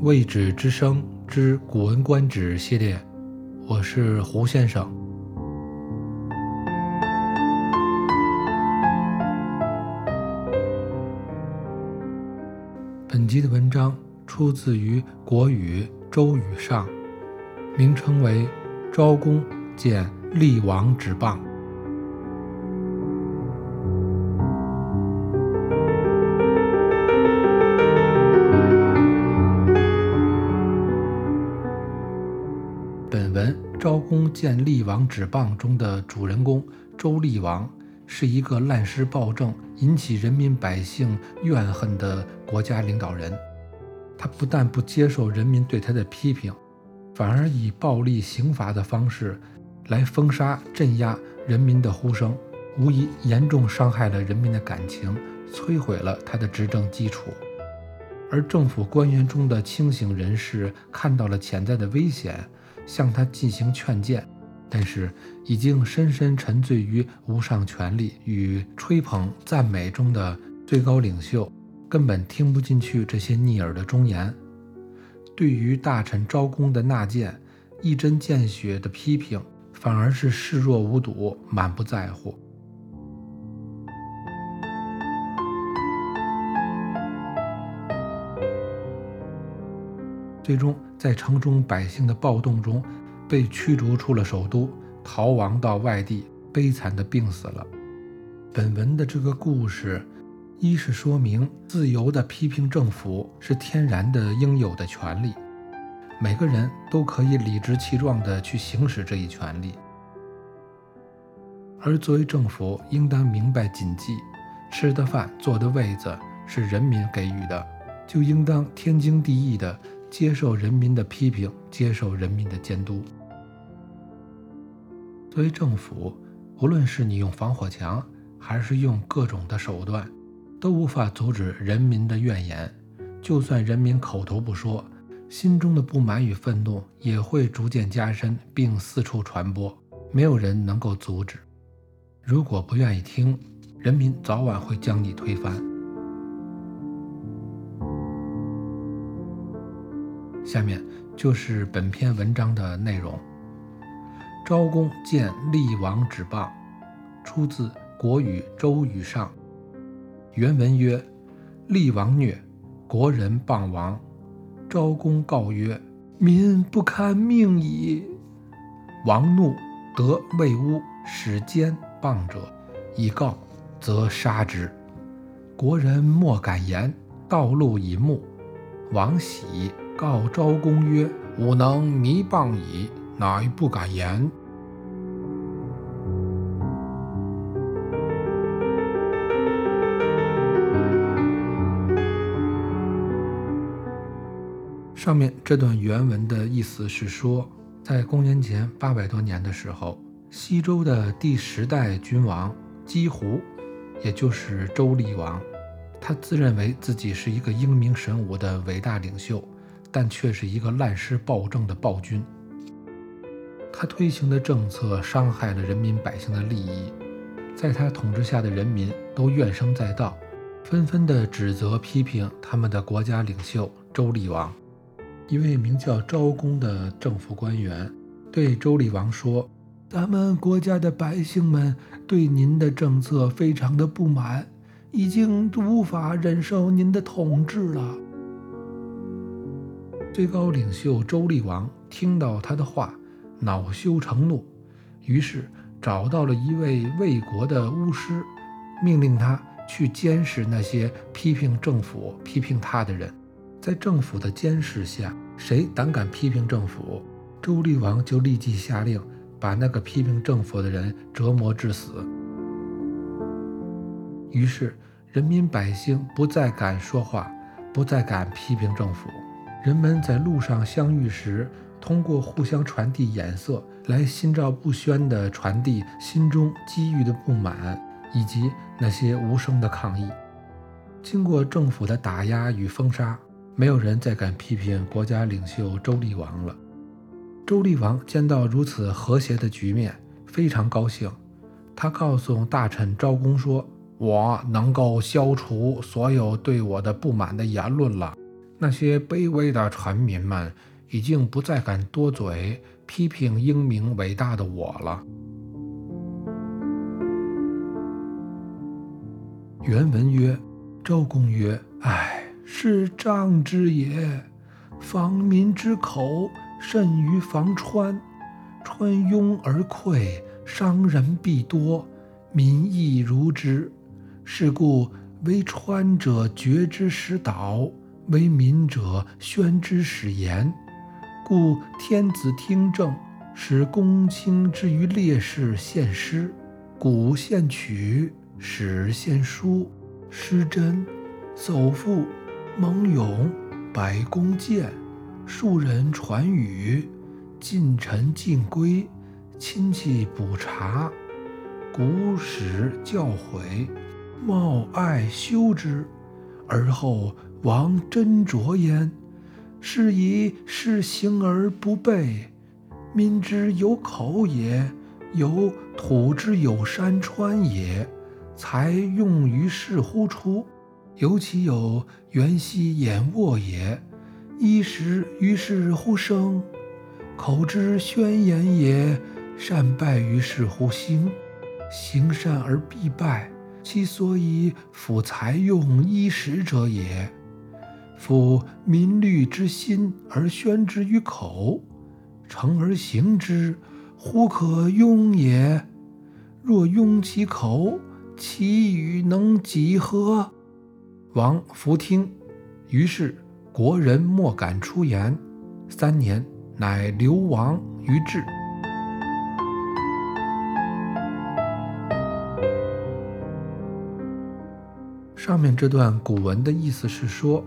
《未止之声之古文观止》系列，我是胡先生。本集的文章出自于《国语·周语上》，名称为《昭公见厉王之棒》。本文《昭公见厉王指棒》中的主人公周厉王是一个滥施暴政、引起人民百姓怨恨的国家领导人。他不但不接受人民对他的批评，反而以暴力刑罚的方式来封杀、镇压人民的呼声，无疑严重伤害了人民的感情，摧毁了他的执政基础。而政府官员中的清醒人士看到了潜在的危险。向他进行劝谏，但是已经深深沉醉于无上权力与吹捧赞美中的最高领袖，根本听不进去这些逆耳的忠言。对于大臣昭公的纳谏，一针见血的批评，反而是视若无睹，满不在乎。最终，在城中百姓的暴动中，被驱逐出了首都，逃亡到外地，悲惨的病死了。本文的这个故事，一是说明自由的批评政府是天然的应有的权利，每个人都可以理直气壮地去行使这一权利。而作为政府，应当明白谨记：吃的饭、坐的位子是人民给予的，就应当天经地义的。接受人民的批评，接受人民的监督。作为政府，无论是你用防火墙，还是用各种的手段，都无法阻止人民的怨言。就算人民口头不说，心中的不满与愤怒也会逐渐加深，并四处传播。没有人能够阻止。如果不愿意听，人民早晚会将你推翻。下面就是本篇文章的内容。昭公见厉王指谤，出自《国语·周语上》。原文曰：“厉王虐，国人谤王。昭公告曰：‘民不堪命矣。’王怒，得魏乌使奸谤者，以告，则杀之。国人莫敢言，道路以目。王喜。”告昭公曰：“吾能弥谤矣，乃不敢言。”上面这段原文的意思是说，在公元前八百多年的时候，西周的第十代君王姬胡，也就是周厉王，他自认为自己是一个英明神武的伟大领袖。但却是一个滥施暴政的暴君。他推行的政策伤害了人民百姓的利益，在他统治下的人民都怨声载道，纷纷的指责批评他们的国家领袖周厉王。一位名叫昭公的政府官员对周厉王说：“咱们国家的百姓们对您的政策非常的不满，已经无法忍受您的统治了。”最高领袖周厉王听到他的话，恼羞成怒，于是找到了一位魏国的巫师，命令他去监视那些批评政府、批评他的人。在政府的监视下，谁胆敢批评政府，周厉王就立即下令把那个批评政府的人折磨致死。于是，人民百姓不再敢说话，不再敢批评政府。人们在路上相遇时，通过互相传递眼色来心照不宣地传递心中积郁的不满以及那些无声的抗议。经过政府的打压与封杀，没有人再敢批评国家领袖周厉王了。周厉王见到如此和谐的局面，非常高兴。他告诉大臣昭公说：“我能够消除所有对我的不满的言论了。”那些卑微的臣民们已经不再敢多嘴批评英明伟大的我了。原文曰：“周公曰：‘唉，是瘴之也。防民之口，甚于防川。川拥而溃，伤人必多，民亦如之。是故为川者决之使导。’”为民者宣之使言，故天子听政，使公卿之于烈士献诗，古献曲，史献书，诗真，叟赋，蒙咏，百工见，庶人传语，近臣尽归，亲戚补察，古史教诲，冒爱修之，而后。王斟酌焉，是以事行而不悖，民之有口也，有土之有山川也，才用于是乎出？尤其有元兮眼卧也，衣食于是乎生，口之宣言也，善败于是乎兴，行善而必败，其所以辅财用衣食者也。夫民虑之心而宣之于口，诚而行之，乎可庸也？若庸其口，其语能几何？王弗听，于是国人莫敢出言。三年，乃流亡于治。上面这段古文的意思是说。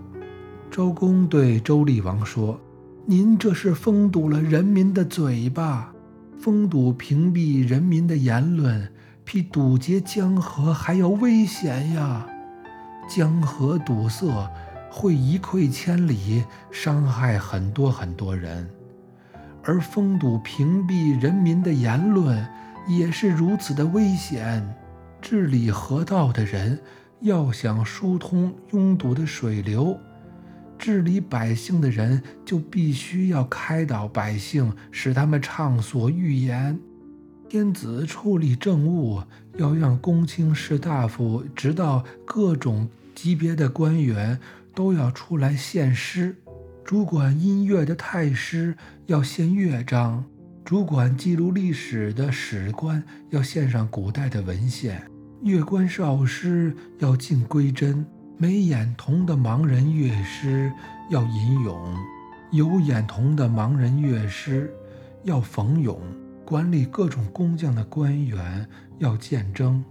周公对周厉王说：“您这是封堵了人民的嘴巴，封堵屏蔽人民的言论，比堵截江河还要危险呀！江河堵塞会一溃千里，伤害很多很多人；而封堵屏蔽人民的言论也是如此的危险。治理河道的人要想疏通拥堵的水流。”治理百姓的人就必须要开导百姓，使他们畅所欲言。天子处理政务，要让公卿士大夫，直到各种级别的官员都要出来献诗。主管音乐的太师要献乐章，主管记录历史的史官要献上古代的文献，乐官少师要尽归真。没眼瞳的盲人乐师要吟咏，有眼瞳的盲人乐师要讽咏。管理各种工匠的官员要见征，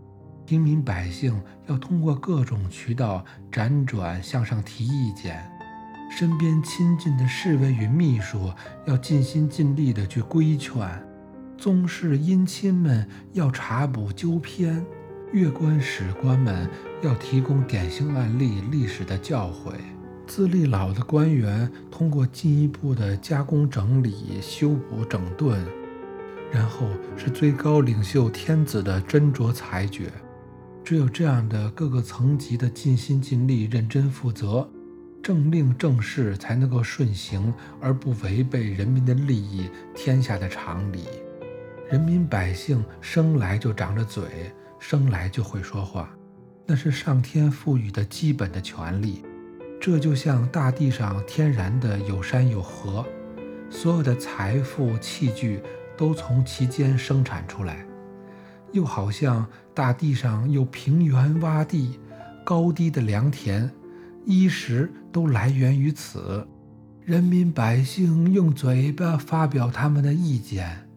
平民百姓要通过各种渠道辗转向上提意见。身边亲近的侍卫与秘书要尽心尽力地去规劝。宗室姻亲们要查补纠偏。乐官史官们要提供典型案例、历史的教诲；资历老的官员通过进一步的加工、整理、修补、整顿，然后是最高领袖天子的斟酌裁决。只有这样的各个层级的尽心尽力、认真负责，政令政事才能够顺行，而不违背人民的利益、天下的常理。人民百姓生来就长着嘴。生来就会说话，那是上天赋予的基本的权利。这就像大地上天然的有山有河，所有的财富器具都从其间生产出来；又好像大地上有平原洼地、高低的良田，衣食都来源于此。人民百姓用嘴巴发表他们的意见，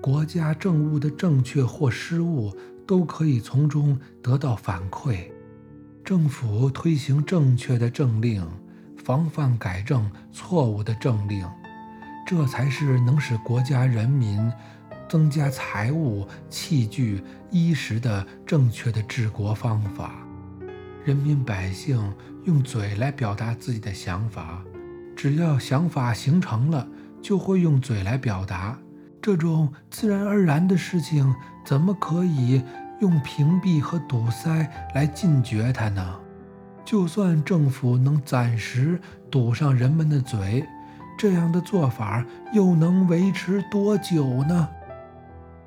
国家政务的正确或失误。都可以从中得到反馈。政府推行正确的政令，防范改正错误的政令，这才是能使国家人民增加财物、器具、衣食的正确的治国方法。人民百姓用嘴来表达自己的想法，只要想法形成了，就会用嘴来表达。这种自然而然的事情，怎么可以用屏蔽和堵塞来禁绝它呢？就算政府能暂时堵上人们的嘴，这样的做法又能维持多久呢？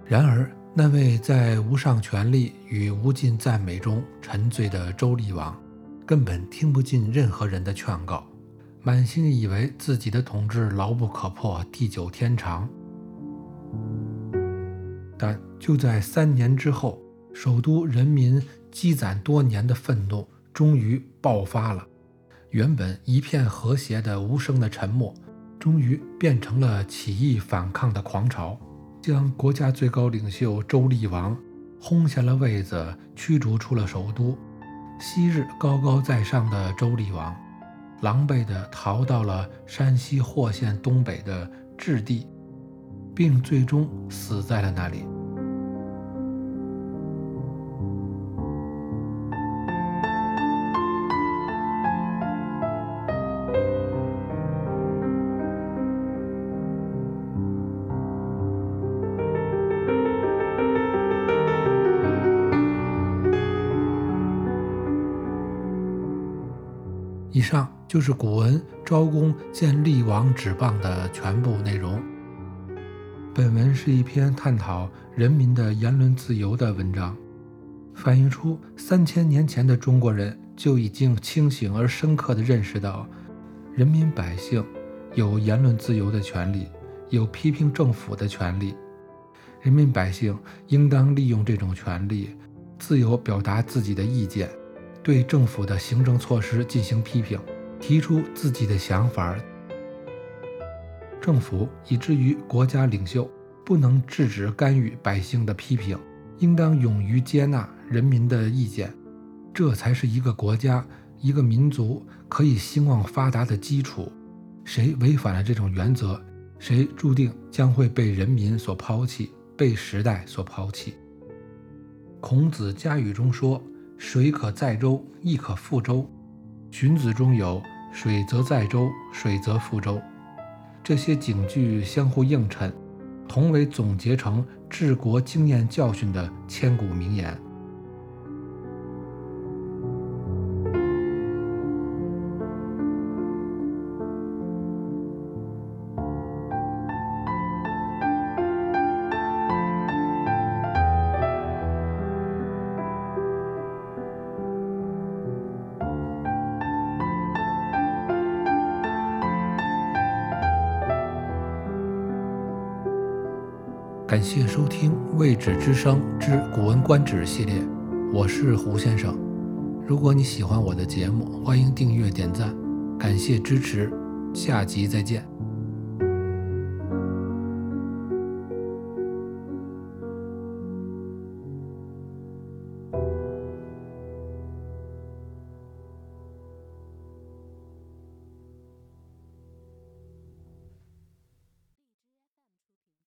然而，那位在无上权力与无尽赞美中沉醉的周厉王，根本听不进任何人的劝告，满心以为自己的统治牢不可破、地久天长。但就在三年之后，首都人民积攒多年的愤怒终于爆发了。原本一片和谐的无声的沉默，终于变成了起义反抗的狂潮。将国家最高领袖周厉王轰下了位子，驱逐出了首都。昔日高高在上的周厉王，狼狈地逃到了山西霍县东北的置地，并最终死在了那里。以上就是古文昭公见厉王指棒的全部内容。本文是一篇探讨人民的言论自由的文章，反映出三千年前的中国人就已经清醒而深刻地认识到，人民百姓有言论自由的权利，有批评政府的权利。人民百姓应当利用这种权利，自由表达自己的意见。对政府的行政措施进行批评，提出自己的想法。政府以至于国家领袖不能制止干预百姓的批评，应当勇于接纳人民的意见，这才是一个国家、一个民族可以兴旺发达的基础。谁违反了这种原则，谁注定将会被人民所抛弃，被时代所抛弃。孔子家语中说。水可载舟，亦可覆舟。荀子中有“水则载舟，水则覆舟”，这些警句相互映衬，同为总结成治国经验教训的千古名言。感谢收听《未止之声之古文观止》系列，我是胡先生。如果你喜欢我的节目，欢迎订阅点赞，感谢支持，下集再见。